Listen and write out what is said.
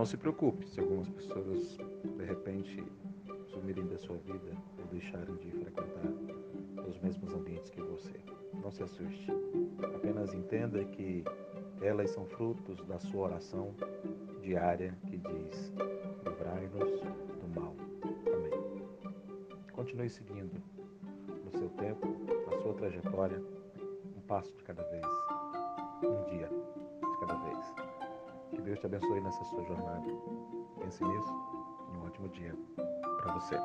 Não se preocupe se algumas pessoas de repente sumirem da sua vida ou deixarem de frequentar os mesmos ambientes que você. Não se assuste. Apenas entenda que elas são frutos da sua oração diária que diz: livrai-nos do mal. Amém. Continue seguindo no seu tempo, na sua trajetória, um passo de cada vez, um dia. Que Deus te abençoe nessa sua jornada. Pense nisso um ótimo dia para você.